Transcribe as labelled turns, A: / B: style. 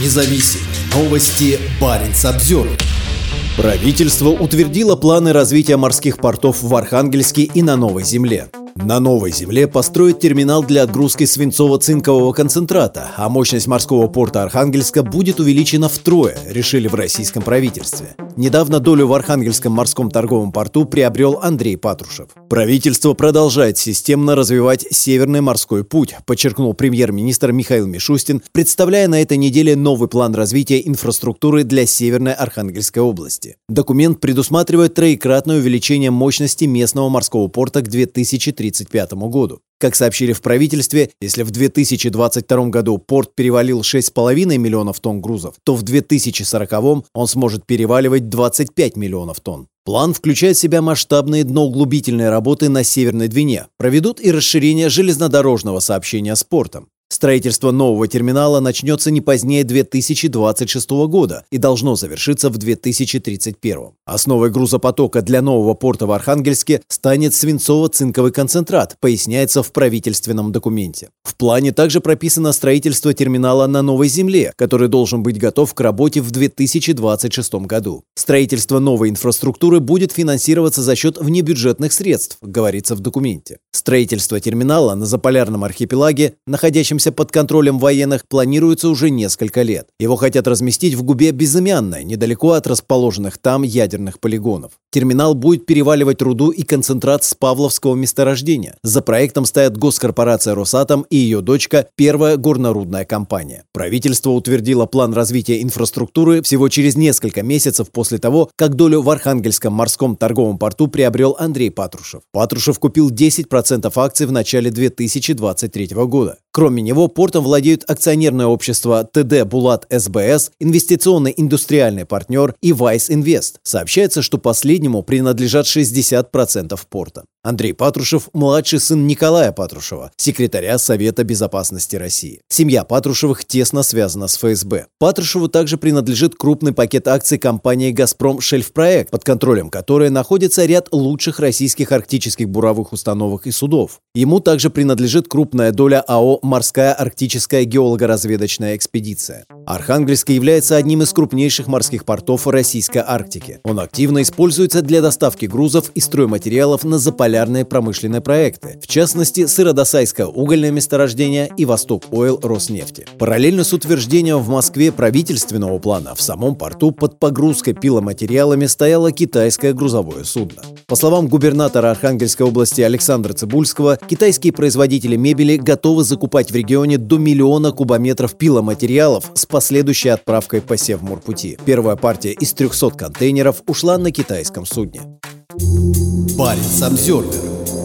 A: независим. Новости Баренц обзор.
B: Правительство утвердило планы развития морских портов в Архангельске и на Новой Земле. На новой земле построят терминал для отгрузки свинцово-цинкового концентрата, а мощность морского порта Архангельска будет увеличена втрое, решили в российском правительстве. Недавно долю в Архангельском морском торговом порту приобрел Андрей Патрушев. Правительство продолжает системно развивать Северный морской путь, подчеркнул премьер-министр Михаил Мишустин, представляя на этой неделе новый план развития инфраструктуры для Северной Архангельской области. Документ предусматривает троекратное увеличение мощности местного морского порта к 2030 2035 году. Как сообщили в правительстве, если в 2022 году порт перевалил 6,5 миллионов тонн грузов, то в 2040 он сможет переваливать 25 миллионов тонн. План включает в себя масштабные дноуглубительные работы на Северной Двине, проведут и расширение железнодорожного сообщения с портом. Строительство нового терминала начнется не позднее 2026 года и должно завершиться в 2031. Основой грузопотока для нового порта в Архангельске станет свинцово-цинковый концентрат, поясняется в правительственном документе. В плане также прописано строительство терминала на Новой Земле, который должен быть готов к работе в 2026 году. Строительство новой инфраструктуры будет финансироваться за счет внебюджетных средств, говорится в документе. Строительство терминала на Заполярном архипелаге, находящемся под контролем военных, планируется уже несколько лет. Его хотят разместить в губе Безымянной, недалеко от расположенных там ядерных полигонов. Терминал будет переваливать руду и концентрат с Павловского месторождения. За проектом стоят госкорпорация «Росатом» и ее дочка «Первая горнорудная компания». Правительство утвердило план развития инфраструктуры всего через несколько месяцев после того, как долю в Архангельском морском торговом порту приобрел Андрей Патрушев. Патрушев купил 10% акций в начале 2023 года. Кроме него, портом владеют акционерное общество ТД «Булат СБС», инвестиционный индустриальный партнер и Вайс Инвест. Сообщается, что последнему принадлежат 60% порта. Андрей Патрушев – младший сын Николая Патрушева, секретаря Совета безопасности России. Семья Патрушевых тесно связана с ФСБ. Патрушеву также принадлежит крупный пакет акций компании «Газпром Шельфпроект», под контролем которой находится ряд лучших российских арктических буровых установок и судов. Ему также принадлежит крупная доля АО «Морская арктическая геолого-разведочная экспедиция». Архангельск является одним из крупнейших морских портов Российской Арктики. Он активно используется для доставки грузов и стройматериалов на заполярные промышленные проекты, в частности, Сыродосайское угольное месторождение и Восток Ойл Роснефти. Параллельно с утверждением в Москве правительственного плана в самом порту под погрузкой пиломатериалами стояло китайское грузовое судно. По словам губернатора Архангельской области Александра Цибульского, китайские производители мебели готовы закупать в регионе до миллиона кубометров пиломатериалов с последующей отправкой по Севморпути. Первая партия из 300 контейнеров ушла на китайском судне.
A: Парень Самсервер